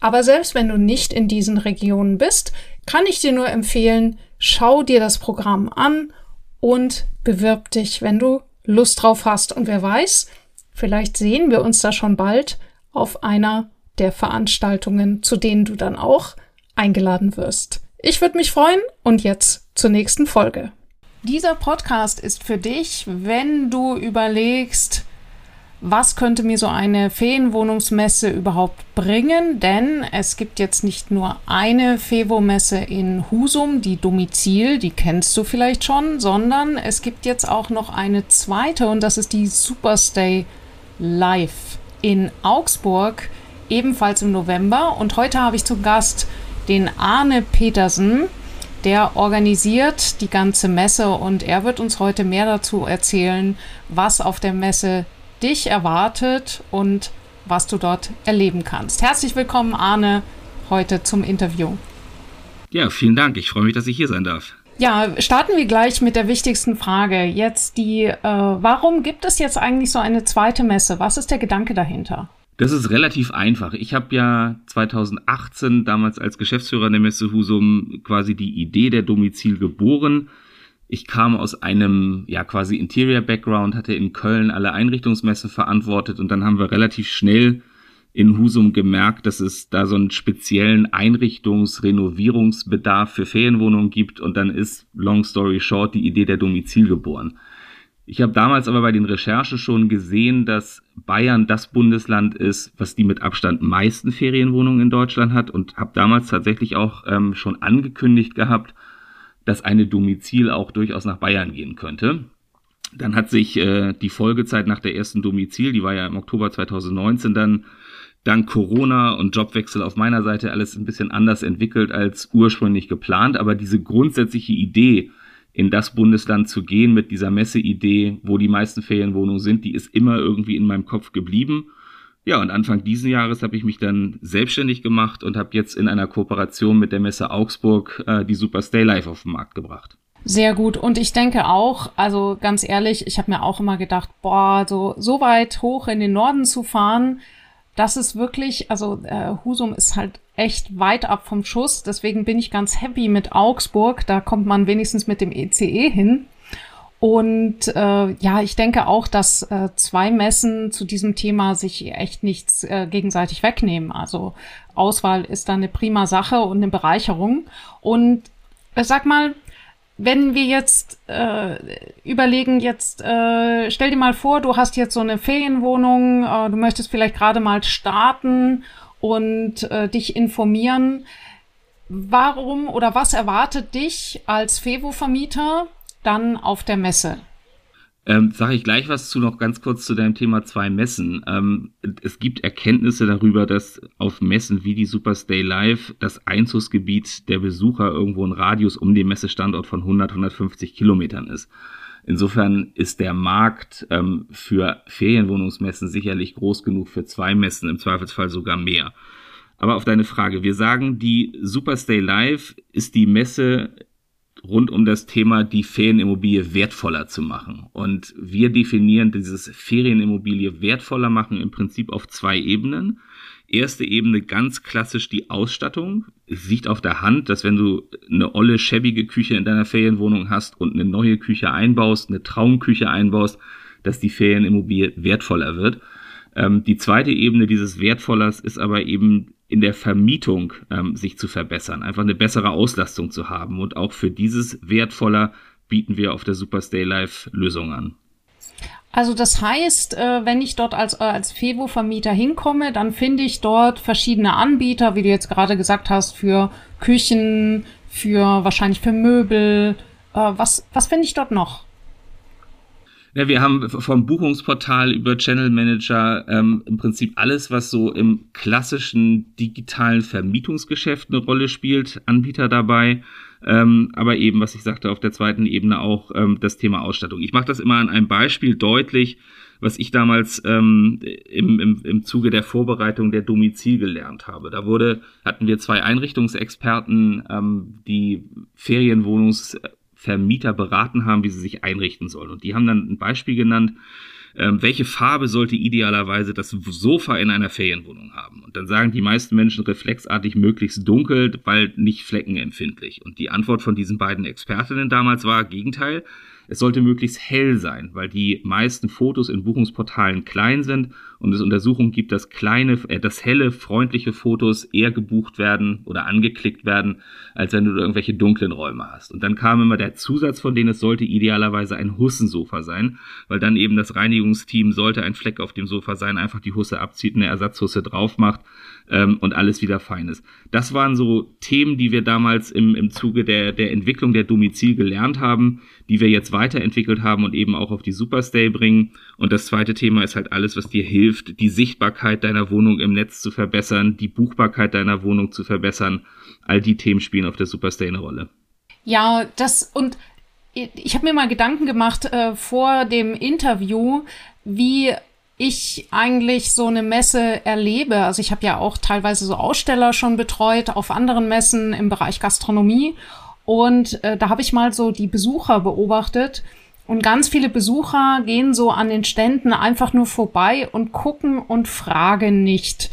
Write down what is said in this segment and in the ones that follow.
Aber selbst wenn du nicht in diesen Regionen bist, kann ich dir nur empfehlen, schau dir das Programm an und bewirb dich, wenn du Lust drauf hast. Und wer weiß, vielleicht sehen wir uns da schon bald auf einer der Veranstaltungen, zu denen du dann auch eingeladen wirst. Ich würde mich freuen und jetzt zur nächsten Folge. Dieser Podcast ist für dich, wenn du überlegst, was könnte mir so eine Feenwohnungsmesse überhaupt bringen? Denn es gibt jetzt nicht nur eine Fevo-Messe in Husum, die Domizil, die kennst du vielleicht schon, sondern es gibt jetzt auch noch eine zweite und das ist die Superstay Live in Augsburg, ebenfalls im November. Und heute habe ich zu Gast den Arne Petersen. Der organisiert die ganze Messe und er wird uns heute mehr dazu erzählen, was auf der Messe dich erwartet und was du dort erleben kannst. Herzlich willkommen, Arne, heute zum Interview. Ja, vielen Dank. Ich freue mich, dass ich hier sein darf. Ja, starten wir gleich mit der wichtigsten Frage. Jetzt die, äh, warum gibt es jetzt eigentlich so eine zweite Messe? Was ist der Gedanke dahinter? Das ist relativ einfach. Ich habe ja 2018 damals als Geschäftsführer der Messe Husum quasi die Idee der Domizil geboren ich kam aus einem, ja, quasi Interior-Background, hatte in Köln alle Einrichtungsmesse verantwortet und dann haben wir relativ schnell in Husum gemerkt, dass es da so einen speziellen Einrichtungs-Renovierungsbedarf für Ferienwohnungen gibt und dann ist, long story short, die Idee der Domizil geboren. Ich habe damals aber bei den Recherchen schon gesehen, dass Bayern das Bundesland ist, was die mit Abstand meisten Ferienwohnungen in Deutschland hat und habe damals tatsächlich auch ähm, schon angekündigt gehabt, dass eine Domizil auch durchaus nach Bayern gehen könnte. Dann hat sich äh, die Folgezeit nach der ersten Domizil, die war ja im Oktober 2019 dann dank Corona und Jobwechsel auf meiner Seite alles ein bisschen anders entwickelt als ursprünglich geplant. Aber diese grundsätzliche Idee, in das Bundesland zu gehen mit dieser Messeidee, wo die meisten Ferienwohnungen sind, die ist immer irgendwie in meinem Kopf geblieben. Ja, und Anfang diesen Jahres habe ich mich dann selbstständig gemacht und habe jetzt in einer Kooperation mit der Messe Augsburg äh, die Super Stay Live auf den Markt gebracht. Sehr gut. Und ich denke auch, also ganz ehrlich, ich habe mir auch immer gedacht, boah, so, so weit hoch in den Norden zu fahren, das ist wirklich, also äh, Husum ist halt echt weit ab vom Schuss. Deswegen bin ich ganz happy mit Augsburg. Da kommt man wenigstens mit dem ECE e hin. Und äh, ja, ich denke auch, dass äh, zwei Messen zu diesem Thema sich echt nichts äh, gegenseitig wegnehmen. Also Auswahl ist da eine prima Sache und eine Bereicherung. Und äh, sag mal, wenn wir jetzt äh, überlegen, jetzt äh, stell dir mal vor, du hast jetzt so eine Ferienwohnung, äh, du möchtest vielleicht gerade mal starten und äh, dich informieren. Warum oder was erwartet dich als Fevo-Vermieter dann auf der Messe? Ähm, Sage ich gleich was zu, noch ganz kurz zu deinem Thema zwei Messen. Ähm, es gibt Erkenntnisse darüber, dass auf Messen wie die Superstay Live das Einzugsgebiet der Besucher irgendwo ein Radius um den Messestandort von 100, 150 Kilometern ist. Insofern ist der Markt ähm, für Ferienwohnungsmessen sicherlich groß genug für zwei Messen, im Zweifelsfall sogar mehr. Aber auf deine Frage, wir sagen, die Superstay Live ist die Messe rund um das Thema, die Ferienimmobilie wertvoller zu machen. Und wir definieren dieses Ferienimmobilie wertvoller machen im Prinzip auf zwei Ebenen. Erste Ebene ganz klassisch die Ausstattung. Es liegt auf der Hand, dass wenn du eine olle, schäbige Küche in deiner Ferienwohnung hast und eine neue Küche einbaust, eine Traumküche einbaust, dass die Ferienimmobilie wertvoller wird. Ähm, die zweite Ebene dieses Wertvollers ist aber eben in der Vermietung ähm, sich zu verbessern, einfach eine bessere Auslastung zu haben. Und auch für dieses Wertvoller bieten wir auf der Superstay Live Lösung an. Also das heißt, äh, wenn ich dort als, äh, als Fevo-Vermieter hinkomme, dann finde ich dort verschiedene Anbieter, wie du jetzt gerade gesagt hast, für Küchen, für wahrscheinlich für Möbel. Äh, was, was finde ich dort noch? Ja, wir haben vom Buchungsportal über Channel Manager ähm, im Prinzip alles, was so im klassischen digitalen Vermietungsgeschäft eine Rolle spielt, Anbieter dabei. Ähm, aber eben, was ich sagte, auf der zweiten Ebene auch ähm, das Thema Ausstattung. Ich mache das immer an einem Beispiel deutlich, was ich damals ähm, im, im, im Zuge der Vorbereitung der Domizil gelernt habe. Da wurde, hatten wir zwei Einrichtungsexperten, ähm, die Ferienwohnungs Vermieter beraten haben, wie sie sich einrichten sollen. Und die haben dann ein Beispiel genannt, ähm, welche Farbe sollte idealerweise das Sofa in einer Ferienwohnung haben. Und dann sagen die meisten Menschen reflexartig möglichst dunkel, weil nicht fleckenempfindlich. Und die Antwort von diesen beiden Expertinnen damals war Gegenteil. Es sollte möglichst hell sein, weil die meisten Fotos in Buchungsportalen klein sind und es Untersuchungen gibt, dass kleine, äh, dass helle, freundliche Fotos eher gebucht werden oder angeklickt werden, als wenn du irgendwelche dunklen Räume hast. Und dann kam immer der Zusatz von denen, es sollte idealerweise ein Hussensofa sein, weil dann eben das Reinigungsteam sollte ein Fleck auf dem Sofa sein, einfach die Husse abzieht, eine Ersatzhusse drauf macht ähm, und alles wieder fein ist. Das waren so Themen, die wir damals im, im Zuge der, der Entwicklung der Domizil gelernt haben, die wir jetzt weiterentwickelt haben und eben auch auf die Superstay bringen. Und das zweite Thema ist halt alles, was dir hilft, die Sichtbarkeit deiner Wohnung im Netz zu verbessern, die Buchbarkeit deiner Wohnung zu verbessern. All die Themen spielen auf der Superstay eine Rolle. Ja, das und ich habe mir mal Gedanken gemacht äh, vor dem Interview, wie ich eigentlich so eine Messe erlebe. Also ich habe ja auch teilweise so Aussteller schon betreut auf anderen Messen im Bereich Gastronomie. Und äh, da habe ich mal so die Besucher beobachtet. Und ganz viele Besucher gehen so an den Ständen einfach nur vorbei und gucken und fragen nicht.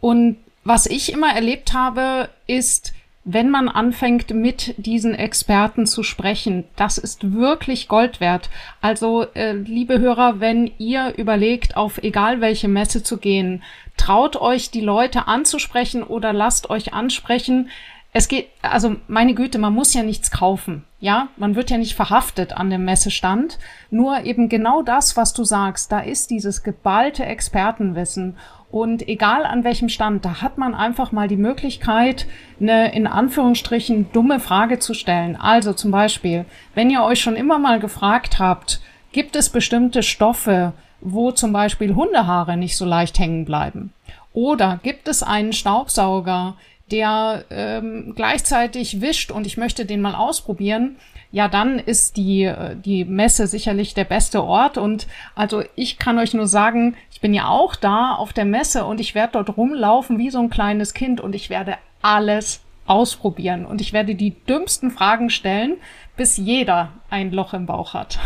Und was ich immer erlebt habe, ist, wenn man anfängt, mit diesen Experten zu sprechen. Das ist wirklich Gold wert. Also, äh, liebe Hörer, wenn ihr überlegt, auf egal welche Messe zu gehen, traut euch, die Leute anzusprechen oder lasst euch ansprechen. Es geht, also meine Güte, man muss ja nichts kaufen. Ja, man wird ja nicht verhaftet an dem Messestand. Nur eben genau das, was du sagst, da ist dieses geballte Expertenwissen. Und egal an welchem Stand, da hat man einfach mal die Möglichkeit, eine in Anführungsstrichen dumme Frage zu stellen. Also zum Beispiel, wenn ihr euch schon immer mal gefragt habt, gibt es bestimmte Stoffe, wo zum Beispiel Hundehaare nicht so leicht hängen bleiben? Oder gibt es einen Staubsauger, der ähm, gleichzeitig wischt und ich möchte den mal ausprobieren, ja, dann ist die, äh, die Messe sicherlich der beste Ort. Und also ich kann euch nur sagen, ich bin ja auch da auf der Messe und ich werde dort rumlaufen wie so ein kleines Kind und ich werde alles ausprobieren und ich werde die dümmsten Fragen stellen, bis jeder ein Loch im Bauch hat.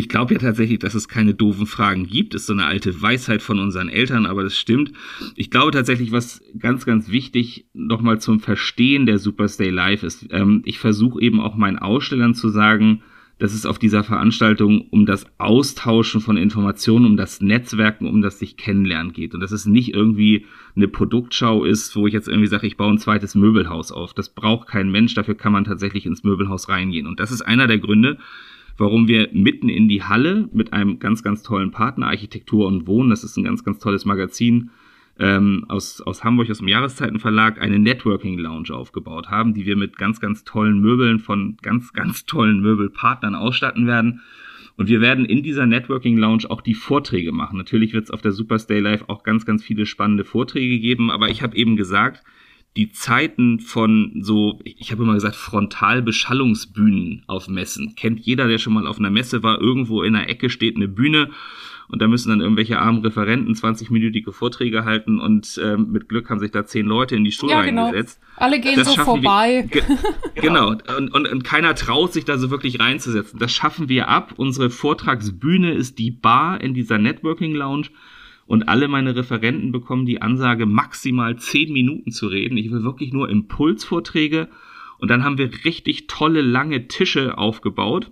Ich glaube ja tatsächlich, dass es keine doofen Fragen gibt. Ist so eine alte Weisheit von unseren Eltern, aber das stimmt. Ich glaube tatsächlich, was ganz, ganz wichtig nochmal zum Verstehen der Superstay Live ist, ähm, ich versuche eben auch meinen Ausstellern zu sagen, dass es auf dieser Veranstaltung um das Austauschen von Informationen, um das Netzwerken, um das sich kennenlernen geht. Und dass es nicht irgendwie eine Produktschau ist, wo ich jetzt irgendwie sage, ich baue ein zweites Möbelhaus auf. Das braucht kein Mensch, dafür kann man tatsächlich ins Möbelhaus reingehen. Und das ist einer der Gründe, warum wir mitten in die Halle mit einem ganz, ganz tollen Partner, Architektur und Wohnen, das ist ein ganz, ganz tolles Magazin ähm, aus, aus Hamburg, aus dem Jahreszeitenverlag, eine Networking Lounge aufgebaut haben, die wir mit ganz, ganz tollen Möbeln von ganz, ganz tollen Möbelpartnern ausstatten werden. Und wir werden in dieser Networking Lounge auch die Vorträge machen. Natürlich wird es auf der Superstay Live auch ganz, ganz viele spannende Vorträge geben, aber ich habe eben gesagt, die Zeiten von so, ich habe immer gesagt, Frontalbeschallungsbühnen auf Messen. Kennt jeder, der schon mal auf einer Messe war, irgendwo in der Ecke steht eine Bühne und da müssen dann irgendwelche armen Referenten 20-minütige Vorträge halten und ähm, mit Glück haben sich da zehn Leute in die Stuhl ja, genau. reingesetzt. Alle gehen das so vorbei. Wir, genau, und, und, und keiner traut sich da so wirklich reinzusetzen. Das schaffen wir ab. Unsere Vortragsbühne ist die Bar in dieser Networking Lounge und alle meine Referenten bekommen die Ansage, maximal zehn Minuten zu reden. Ich will wirklich nur Impulsvorträge. Und dann haben wir richtig tolle, lange Tische aufgebaut,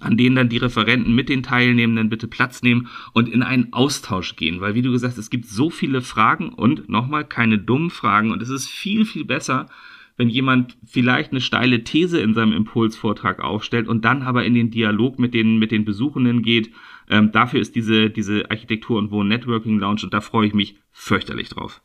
an denen dann die Referenten mit den Teilnehmenden bitte Platz nehmen und in einen Austausch gehen. Weil, wie du gesagt hast, es gibt so viele Fragen und nochmal keine dummen Fragen. Und es ist viel, viel besser, wenn jemand vielleicht eine steile These in seinem Impulsvortrag aufstellt und dann aber in den Dialog mit den, mit den Besuchenden geht ähm, dafür ist diese, diese Architektur- und Wohn-Networking Lounge und da freue ich mich fürchterlich drauf.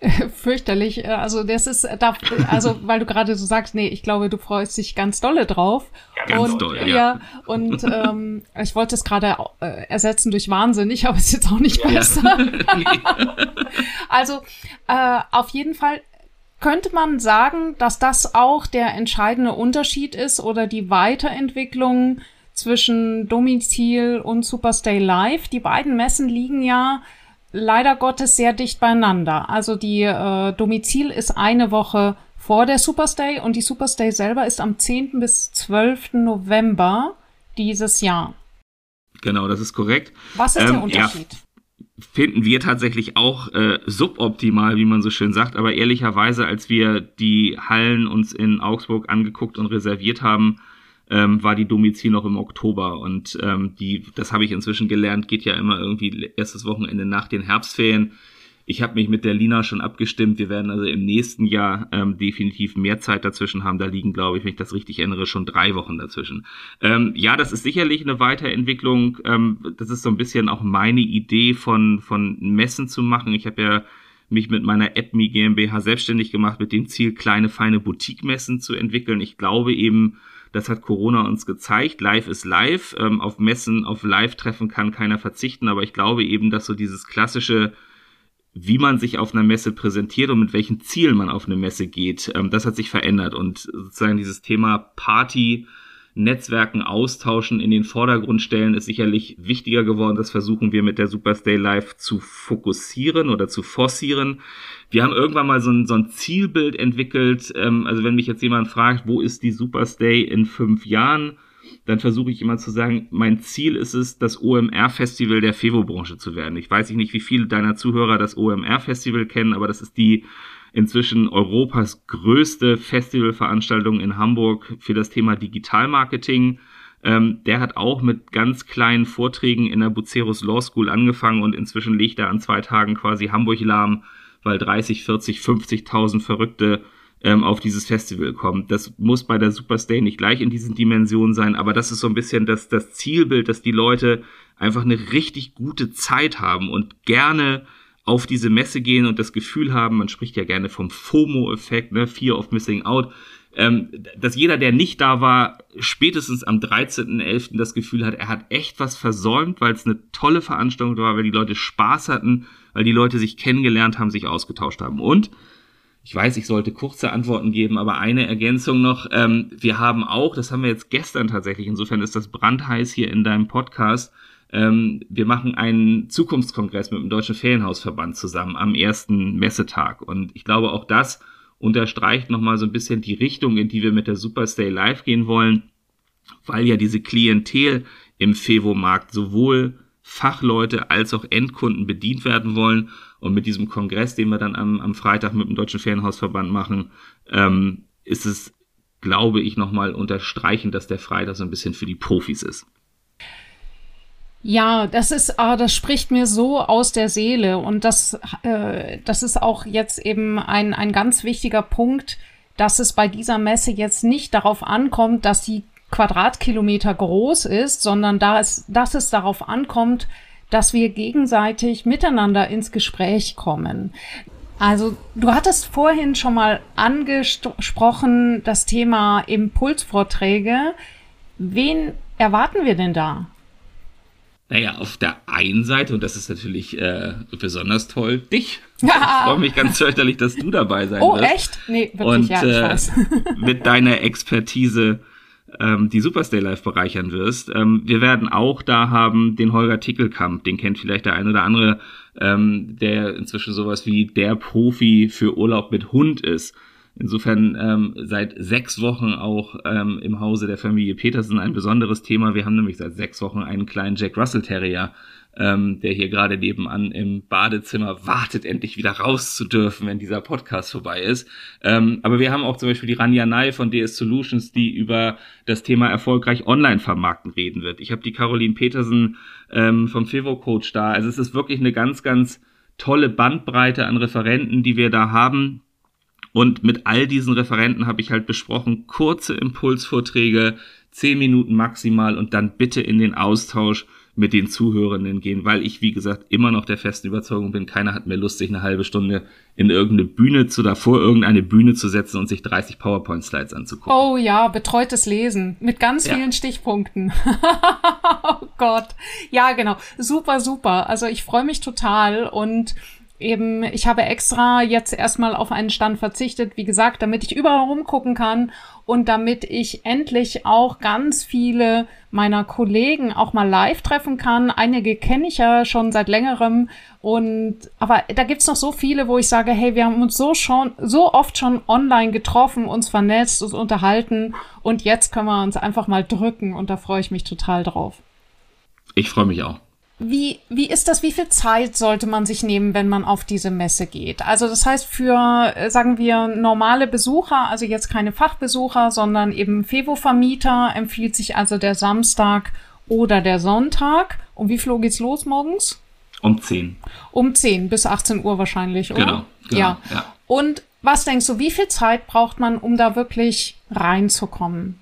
fürchterlich. Äh, also das ist, äh, da, also weil du gerade so sagst, nee, ich glaube, du freust dich ganz dolle drauf. Ganz und, doll, ja. ja und ähm, ich wollte es gerade äh, ersetzen durch wahnsinnig, aber ist jetzt auch nicht besser. Ja. also äh, auf jeden Fall könnte man sagen, dass das auch der entscheidende Unterschied ist oder die Weiterentwicklung zwischen Domizil und Superstay Live. Die beiden Messen liegen ja leider Gottes sehr dicht beieinander. Also die äh, Domizil ist eine Woche vor der Superstay und die Superstay selber ist am 10. bis 12. November dieses Jahr. Genau, das ist korrekt. Was ist ähm, der Unterschied? Ja finden wir tatsächlich auch äh, suboptimal, wie man so schön sagt. Aber ehrlicherweise, als wir die Hallen uns in Augsburg angeguckt und reserviert haben, ähm, war die Domizil noch im Oktober und ähm, die, das habe ich inzwischen gelernt, geht ja immer irgendwie erstes Wochenende nach den Herbstferien. Ich habe mich mit der Lina schon abgestimmt. Wir werden also im nächsten Jahr ähm, definitiv mehr Zeit dazwischen haben. Da liegen, glaube ich, wenn ich das richtig erinnere, schon drei Wochen dazwischen. Ähm, ja, das ist sicherlich eine Weiterentwicklung. Ähm, das ist so ein bisschen auch meine Idee von, von Messen zu machen. Ich habe ja mich mit meiner AdMe GmbH selbstständig gemacht mit dem Ziel, kleine, feine Boutique-Messen zu entwickeln. Ich glaube eben, das hat Corona uns gezeigt. Live ist live. Ähm, auf Messen, auf Live-Treffen kann keiner verzichten. Aber ich glaube eben, dass so dieses klassische, wie man sich auf einer Messe präsentiert und mit welchen Zielen man auf eine Messe geht, ähm, das hat sich verändert. Und sozusagen dieses Thema Party, Netzwerken austauschen, in den Vordergrund stellen, ist sicherlich wichtiger geworden. Das versuchen wir mit der Superstay Live zu fokussieren oder zu forcieren. Wir haben irgendwann mal so ein, so ein Zielbild entwickelt. Ähm, also wenn mich jetzt jemand fragt, wo ist die Superstay in fünf Jahren, dann versuche ich immer zu sagen, mein Ziel ist es, das OMR-Festival der Fevo-Branche zu werden. Ich weiß nicht, wie viele deiner Zuhörer das OMR-Festival kennen, aber das ist die inzwischen Europas größte Festivalveranstaltung in Hamburg für das Thema Digitalmarketing. Ähm, der hat auch mit ganz kleinen Vorträgen in der Bucerus Law School angefangen und inzwischen legt er an zwei Tagen quasi Hamburg lahm, weil 30, 40, 50.000 Verrückte ähm, auf dieses Festival kommen. Das muss bei der Superstay nicht gleich in diesen Dimensionen sein, aber das ist so ein bisschen das, das Zielbild, dass die Leute einfach eine richtig gute Zeit haben und gerne auf diese Messe gehen und das Gefühl haben, man spricht ja gerne vom FOMO-Effekt, ne, Fear of Missing Out, ähm, dass jeder, der nicht da war, spätestens am 13.11. das Gefühl hat, er hat echt was versäumt, weil es eine tolle Veranstaltung war, weil die Leute Spaß hatten, weil die Leute sich kennengelernt haben, sich ausgetauscht haben. Und ich weiß, ich sollte kurze Antworten geben, aber eine Ergänzung noch. Ähm, wir haben auch, das haben wir jetzt gestern tatsächlich, insofern ist das brandheiß hier in deinem Podcast, ähm, wir machen einen Zukunftskongress mit dem Deutschen Ferienhausverband zusammen am ersten Messetag. Und ich glaube, auch das unterstreicht nochmal so ein bisschen die Richtung, in die wir mit der Superstay Live gehen wollen, weil ja diese Klientel im Fevo-Markt sowohl Fachleute als auch Endkunden bedient werden wollen. Und mit diesem Kongress, den wir dann am, am Freitag mit dem Deutschen Ferienhausverband machen, ähm, ist es, glaube ich, nochmal unterstreichen, dass der Freitag so ein bisschen für die Profis ist. Ja, das ist, ah, das spricht mir so aus der Seele und das, äh, das ist auch jetzt eben ein, ein ganz wichtiger Punkt, dass es bei dieser Messe jetzt nicht darauf ankommt, dass sie Quadratkilometer groß ist, sondern da es, dass es darauf ankommt, dass wir gegenseitig miteinander ins Gespräch kommen. Also du hattest vorhin schon mal angesprochen das Thema Impulsvorträge. Wen erwarten wir denn da? Naja, auf der einen Seite, und das ist natürlich äh, besonders toll, dich. Ja. Ich freue mich ganz fürchterlich, dass du dabei sein oh, wirst. Oh, echt? Nee, wirklich, und, ja, äh, mit deiner Expertise ähm, die Superstay Live bereichern wirst. Ähm, wir werden auch da haben den Holger Tickelkamp, den kennt vielleicht der ein oder andere, ähm, der inzwischen sowas wie der Profi für Urlaub mit Hund ist. Insofern ähm, seit sechs Wochen auch ähm, im Hause der Familie Petersen ein besonderes Thema. Wir haben nämlich seit sechs Wochen einen kleinen Jack Russell Terrier, ähm, der hier gerade nebenan im Badezimmer wartet, endlich wieder raus zu dürfen, wenn dieser Podcast vorbei ist. Ähm, aber wir haben auch zum Beispiel die Rania Nai von DS Solutions, die über das Thema erfolgreich online vermarkten reden wird. Ich habe die Caroline Petersen ähm, vom Fivo Coach da. Also es ist wirklich eine ganz, ganz tolle Bandbreite an Referenten, die wir da haben und mit all diesen Referenten habe ich halt besprochen, kurze Impulsvorträge, zehn Minuten maximal und dann bitte in den Austausch mit den Zuhörenden gehen, weil ich, wie gesagt, immer noch der festen Überzeugung bin, keiner hat mehr Lust, sich eine halbe Stunde in irgendeine Bühne zu, davor irgendeine Bühne zu setzen und sich 30 PowerPoint-Slides anzugucken. Oh ja, betreutes Lesen mit ganz ja. vielen Stichpunkten. oh Gott. Ja, genau. Super, super. Also ich freue mich total und eben, ich habe extra jetzt erstmal auf einen Stand verzichtet, wie gesagt, damit ich überall rumgucken kann und damit ich endlich auch ganz viele meiner Kollegen auch mal live treffen kann. Einige kenne ich ja schon seit längerem und aber da gibt's noch so viele, wo ich sage, hey, wir haben uns so schon so oft schon online getroffen, uns vernetzt, uns unterhalten und jetzt können wir uns einfach mal drücken und da freue ich mich total drauf. Ich freue mich auch. Wie, wie ist das? Wie viel Zeit sollte man sich nehmen, wenn man auf diese Messe geht? Also das heißt für, äh, sagen wir, normale Besucher, also jetzt keine Fachbesucher, sondern eben Fevo-Vermieter, empfiehlt sich also der Samstag oder der Sonntag. Um wie viel Uhr geht's los morgens? Um 10. Um 10 bis 18 Uhr wahrscheinlich, oder? Genau, genau ja. ja. Und was denkst du, wie viel Zeit braucht man, um da wirklich reinzukommen?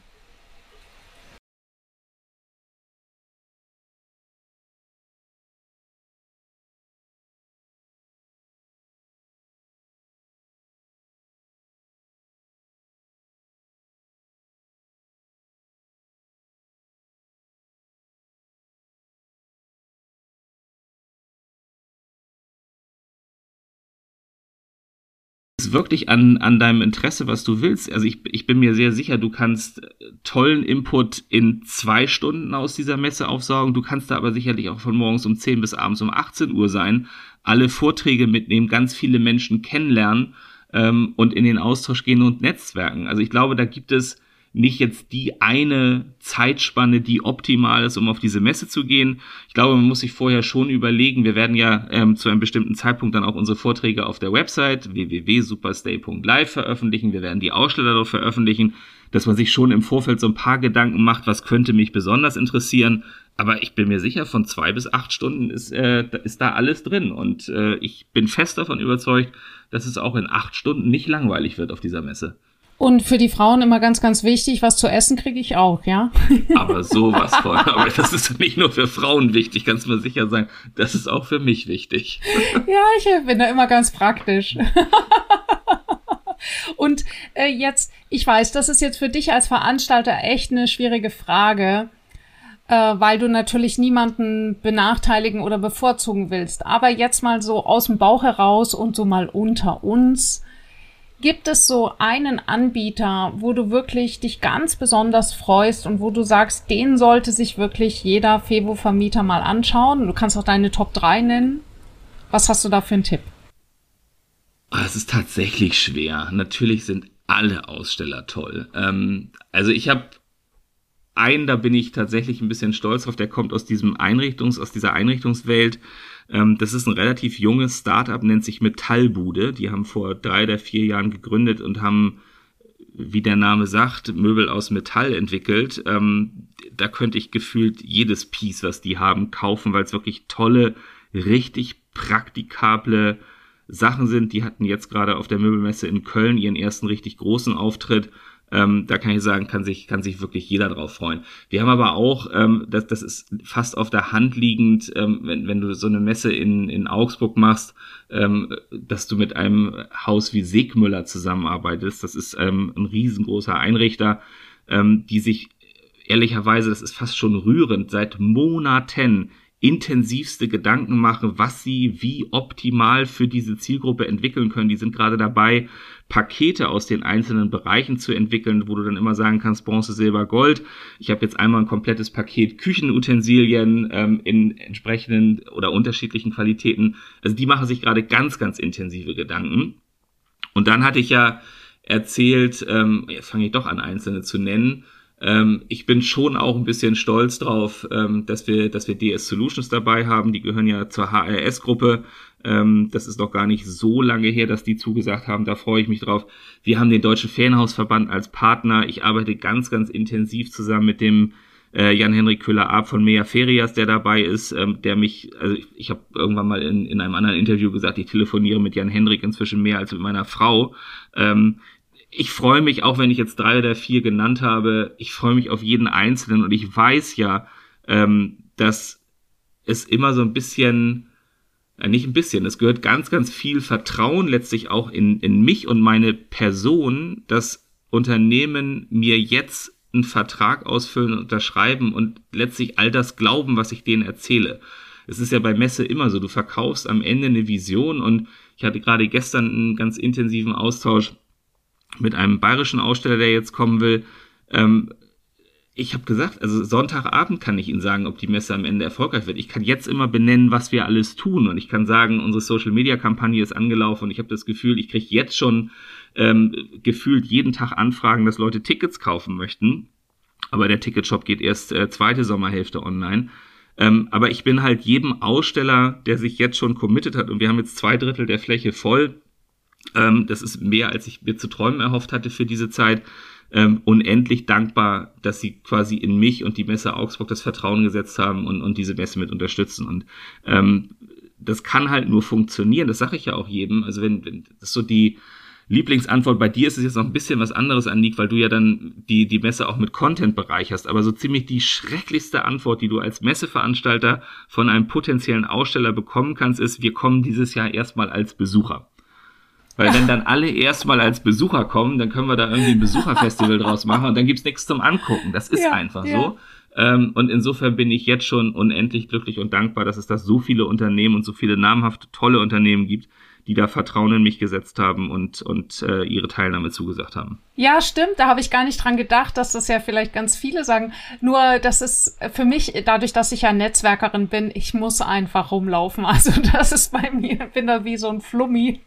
Wirklich an, an deinem Interesse, was du willst. Also ich, ich bin mir sehr sicher, du kannst äh, tollen Input in zwei Stunden aus dieser Messe aufsaugen. Du kannst da aber sicherlich auch von morgens um 10 bis abends um 18 Uhr sein, alle Vorträge mitnehmen, ganz viele Menschen kennenlernen ähm, und in den Austausch gehen und netzwerken. Also ich glaube, da gibt es nicht jetzt die eine Zeitspanne, die optimal ist, um auf diese Messe zu gehen. Ich glaube, man muss sich vorher schon überlegen, wir werden ja ähm, zu einem bestimmten Zeitpunkt dann auch unsere Vorträge auf der Website www.superstay.live veröffentlichen. Wir werden die Aussteller dort veröffentlichen, dass man sich schon im Vorfeld so ein paar Gedanken macht, was könnte mich besonders interessieren. Aber ich bin mir sicher, von zwei bis acht Stunden ist, äh, ist da alles drin. Und äh, ich bin fest davon überzeugt, dass es auch in acht Stunden nicht langweilig wird auf dieser Messe. Und für die Frauen immer ganz, ganz wichtig, was zu essen kriege ich auch, ja? Aber sowas von. Aber das ist nicht nur für Frauen wichtig, kannst du mir sicher sein. Das ist auch für mich wichtig. Ja, ich bin da immer ganz praktisch. Und äh, jetzt, Ich weiß, das ist jetzt für dich als Veranstalter echt eine schwierige Frage, äh, weil du natürlich niemanden benachteiligen oder bevorzugen willst. Aber jetzt mal so aus dem Bauch heraus und so mal unter uns. Gibt es so einen Anbieter, wo du wirklich dich ganz besonders freust und wo du sagst, den sollte sich wirklich jeder Fevo-Vermieter mal anschauen? Du kannst auch deine Top 3 nennen. Was hast du da für einen Tipp? Ah, es ist tatsächlich schwer. Natürlich sind alle Aussteller toll. Ähm, also ich habe einen, da bin ich tatsächlich ein bisschen stolz drauf, der kommt aus diesem Einrichtungs, aus dieser Einrichtungswelt. Ähm, das ist ein relativ junges Startup, nennt sich Metallbude. Die haben vor drei oder vier Jahren gegründet und haben, wie der Name sagt, Möbel aus Metall entwickelt. Ähm, da könnte ich gefühlt jedes Piece, was die haben, kaufen, weil es wirklich tolle, richtig praktikable Sachen sind. Die hatten jetzt gerade auf der Möbelmesse in Köln ihren ersten richtig großen Auftritt ähm, da kann ich sagen, kann sich, kann sich wirklich jeder drauf freuen. Wir haben aber auch, ähm, das, das ist fast auf der Hand liegend, ähm, wenn, wenn du so eine Messe in, in Augsburg machst, ähm, dass du mit einem Haus wie Segmüller zusammenarbeitest. Das ist ähm, ein riesengroßer Einrichter, ähm, die sich ehrlicherweise, das ist fast schon rührend, seit Monaten intensivste Gedanken machen, was sie wie optimal für diese Zielgruppe entwickeln können. Die sind gerade dabei, Pakete aus den einzelnen Bereichen zu entwickeln, wo du dann immer sagen kannst, Bronze, Silber, Gold. Ich habe jetzt einmal ein komplettes Paket Küchenutensilien ähm, in entsprechenden oder unterschiedlichen Qualitäten. Also die machen sich gerade ganz, ganz intensive Gedanken. Und dann hatte ich ja erzählt, ähm, jetzt fange ich doch an, einzelne zu nennen, ähm, ich bin schon auch ein bisschen stolz drauf, ähm, dass wir, dass wir DS Solutions dabei haben. Die gehören ja zur HRS-Gruppe. Ähm, das ist noch gar nicht so lange her, dass die zugesagt haben. Da freue ich mich drauf. Wir haben den Deutschen Ferienhausverband als Partner. Ich arbeite ganz, ganz intensiv zusammen mit dem äh, Jan-Henrik Köhler-Ab von Mea Ferias, der dabei ist, ähm, der mich, also ich, ich habe irgendwann mal in, in einem anderen Interview gesagt, ich telefoniere mit Jan-Henrik inzwischen mehr als mit meiner Frau. Ähm, ich freue mich, auch wenn ich jetzt drei oder vier genannt habe, ich freue mich auf jeden Einzelnen und ich weiß ja, ähm, dass es immer so ein bisschen, äh, nicht ein bisschen, es gehört ganz, ganz viel Vertrauen letztlich auch in, in mich und meine Person, dass Unternehmen mir jetzt einen Vertrag ausfüllen und unterschreiben und letztlich all das glauben, was ich denen erzähle. Es ist ja bei Messe immer so, du verkaufst am Ende eine Vision und ich hatte gerade gestern einen ganz intensiven Austausch mit einem bayerischen Aussteller, der jetzt kommen will. Ähm, ich habe gesagt, also Sonntagabend kann ich Ihnen sagen, ob die Messe am Ende erfolgreich wird. Ich kann jetzt immer benennen, was wir alles tun und ich kann sagen, unsere Social-Media-Kampagne ist angelaufen und ich habe das Gefühl, ich kriege jetzt schon ähm, gefühlt jeden Tag Anfragen, dass Leute Tickets kaufen möchten. Aber der Ticketshop geht erst äh, zweite Sommerhälfte online. Ähm, aber ich bin halt jedem Aussteller, der sich jetzt schon committed hat und wir haben jetzt zwei Drittel der Fläche voll, ähm, das ist mehr, als ich mir zu träumen erhofft hatte für diese Zeit. Ähm, unendlich dankbar, dass sie quasi in mich und die Messe Augsburg das Vertrauen gesetzt haben und, und diese Messe mit unterstützen. Und ähm, das kann halt nur funktionieren, das sage ich ja auch jedem. Also wenn, wenn das so die Lieblingsantwort bei dir ist es jetzt noch ein bisschen was anderes, Anik, weil du ja dann die, die Messe auch mit Content bereicherst. Aber so ziemlich die schrecklichste Antwort, die du als Messeveranstalter von einem potenziellen Aussteller bekommen kannst, ist, wir kommen dieses Jahr erstmal als Besucher. Weil wenn dann alle erstmal als Besucher kommen, dann können wir da irgendwie ein Besucherfestival draus machen und dann gibt's nichts zum Angucken. Das ist ja, einfach ja. so. Ähm, und insofern bin ich jetzt schon unendlich glücklich und dankbar, dass es da so viele Unternehmen und so viele namhafte, tolle Unternehmen gibt, die da Vertrauen in mich gesetzt haben und, und äh, ihre Teilnahme zugesagt haben. Ja, stimmt. Da habe ich gar nicht dran gedacht, dass das ja vielleicht ganz viele sagen. Nur, das ist für mich, dadurch, dass ich ja Netzwerkerin bin, ich muss einfach rumlaufen. Also das ist bei mir, bin da wie so ein Flummi.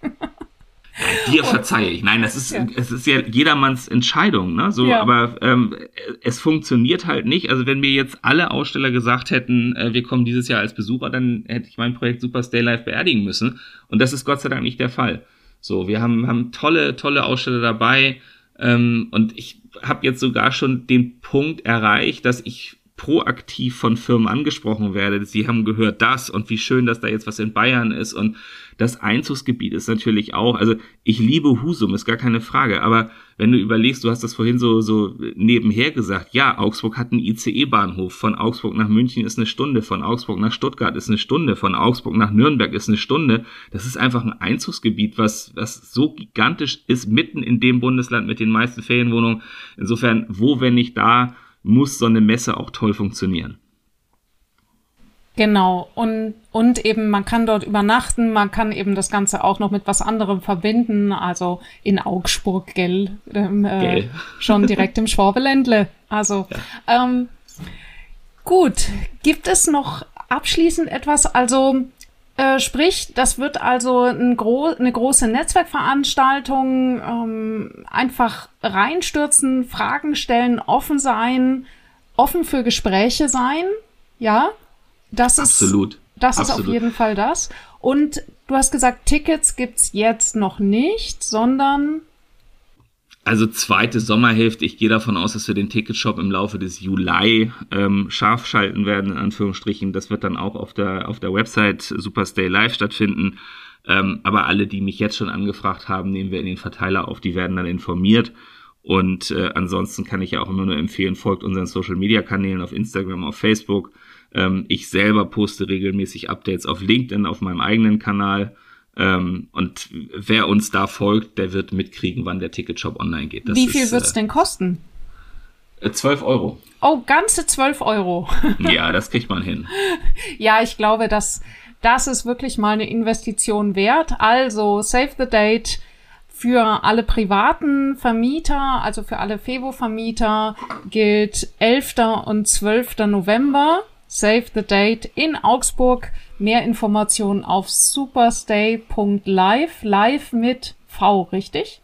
Dir verzeihe ich. Nein, das ist, ja. es ist ja jedermanns Entscheidung, ne? So, ja. aber ähm, es funktioniert halt nicht. Also wenn mir jetzt alle Aussteller gesagt hätten, äh, wir kommen dieses Jahr als Besucher, dann hätte ich mein Projekt Super Stay Live beerdigen müssen. Und das ist Gott sei Dank nicht der Fall. So, wir haben, haben tolle, tolle Aussteller dabei. Ähm, und ich habe jetzt sogar schon den Punkt erreicht, dass ich proaktiv von Firmen angesprochen werde. Sie haben gehört das und wie schön, dass da jetzt was in Bayern ist und das Einzugsgebiet ist natürlich auch, also ich liebe Husum, ist gar keine Frage, aber wenn du überlegst, du hast das vorhin so, so nebenher gesagt, ja, Augsburg hat einen ICE-Bahnhof, von Augsburg nach München ist eine Stunde, von Augsburg nach Stuttgart ist eine Stunde, von Augsburg nach Nürnberg ist eine Stunde. Das ist einfach ein Einzugsgebiet, was, was so gigantisch ist, mitten in dem Bundesland mit den meisten Ferienwohnungen. Insofern, wo, wenn nicht da, muss so eine Messe auch toll funktionieren. Genau, und, und eben man kann dort übernachten, man kann eben das Ganze auch noch mit was anderem verbinden, also in Augsburg, gell, ähm, äh, schon direkt im Schwabeländle. Also ja. ähm, gut, gibt es noch abschließend etwas? Also äh, sprich, das wird also ein gro eine große Netzwerkveranstaltung, ähm, einfach reinstürzen, Fragen stellen, offen sein, offen für Gespräche sein, ja? Das Absolut. ist, das Absolut. ist auf jeden Fall das. Und du hast gesagt, Tickets gibt's jetzt noch nicht, sondern also zweite Sommerhälfte, ich gehe davon aus, dass wir den Ticketshop im Laufe des Juli ähm, scharf schalten werden, in Anführungsstrichen. Das wird dann auch auf der, auf der Website Superstay Live stattfinden. Ähm, aber alle, die mich jetzt schon angefragt haben, nehmen wir in den Verteiler auf, die werden dann informiert. Und äh, ansonsten kann ich ja auch immer nur empfehlen, folgt unseren Social Media Kanälen auf Instagram, auf Facebook. Ähm, ich selber poste regelmäßig Updates auf LinkedIn, auf meinem eigenen Kanal. Ähm, und wer uns da folgt, der wird mitkriegen, wann der Ticketshop online geht. Das Wie viel wird es äh, denn kosten? 12 äh, Euro. Oh, ganze 12 Euro. ja, das kriegt man hin. Ja, ich glaube, dass das ist wirklich mal eine Investition wert. Also, save the date für alle privaten Vermieter, also für alle Fevo-Vermieter gilt 11. und 12. November. Save the Date in Augsburg. Mehr Informationen auf superstay.live. Live mit V, richtig?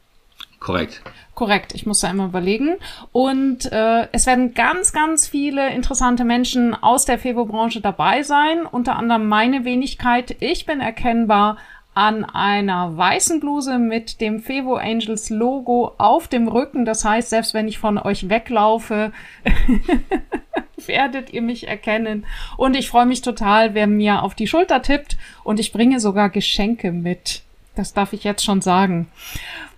Korrekt. Korrekt, ich muss da einmal überlegen. Und äh, es werden ganz, ganz viele interessante Menschen aus der Fevo-Branche dabei sein. Unter anderem meine Wenigkeit. Ich bin erkennbar an einer weißen Bluse mit dem Fevo Angels Logo auf dem Rücken. Das heißt, selbst wenn ich von euch weglaufe, werdet ihr mich erkennen. Und ich freue mich total, wer mir auf die Schulter tippt. Und ich bringe sogar Geschenke mit. Das darf ich jetzt schon sagen.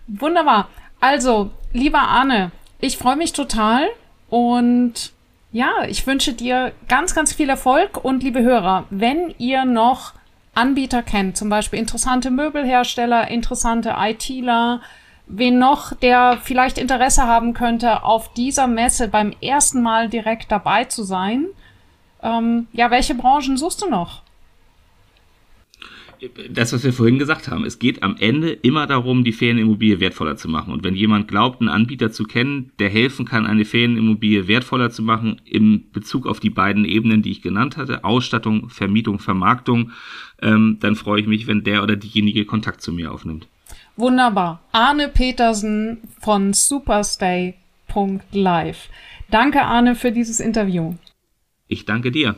Wunderbar. Also, lieber Arne, ich freue mich total und ja, ich wünsche dir ganz, ganz viel Erfolg und liebe Hörer, wenn ihr noch Anbieter kennt, zum Beispiel interessante Möbelhersteller, interessante ITler, wen noch, der vielleicht Interesse haben könnte, auf dieser Messe beim ersten Mal direkt dabei zu sein. Ähm, ja, welche Branchen suchst du noch? Das, was wir vorhin gesagt haben, es geht am Ende immer darum, die Ferienimmobilie wertvoller zu machen. Und wenn jemand glaubt, einen Anbieter zu kennen, der helfen kann, eine Ferienimmobilie wertvoller zu machen, im Bezug auf die beiden Ebenen, die ich genannt hatte, Ausstattung, Vermietung, Vermarktung, ähm, dann freue ich mich, wenn der oder diejenige Kontakt zu mir aufnimmt. Wunderbar. Arne Petersen von superstay.live. Danke, Arne, für dieses Interview. Ich danke dir.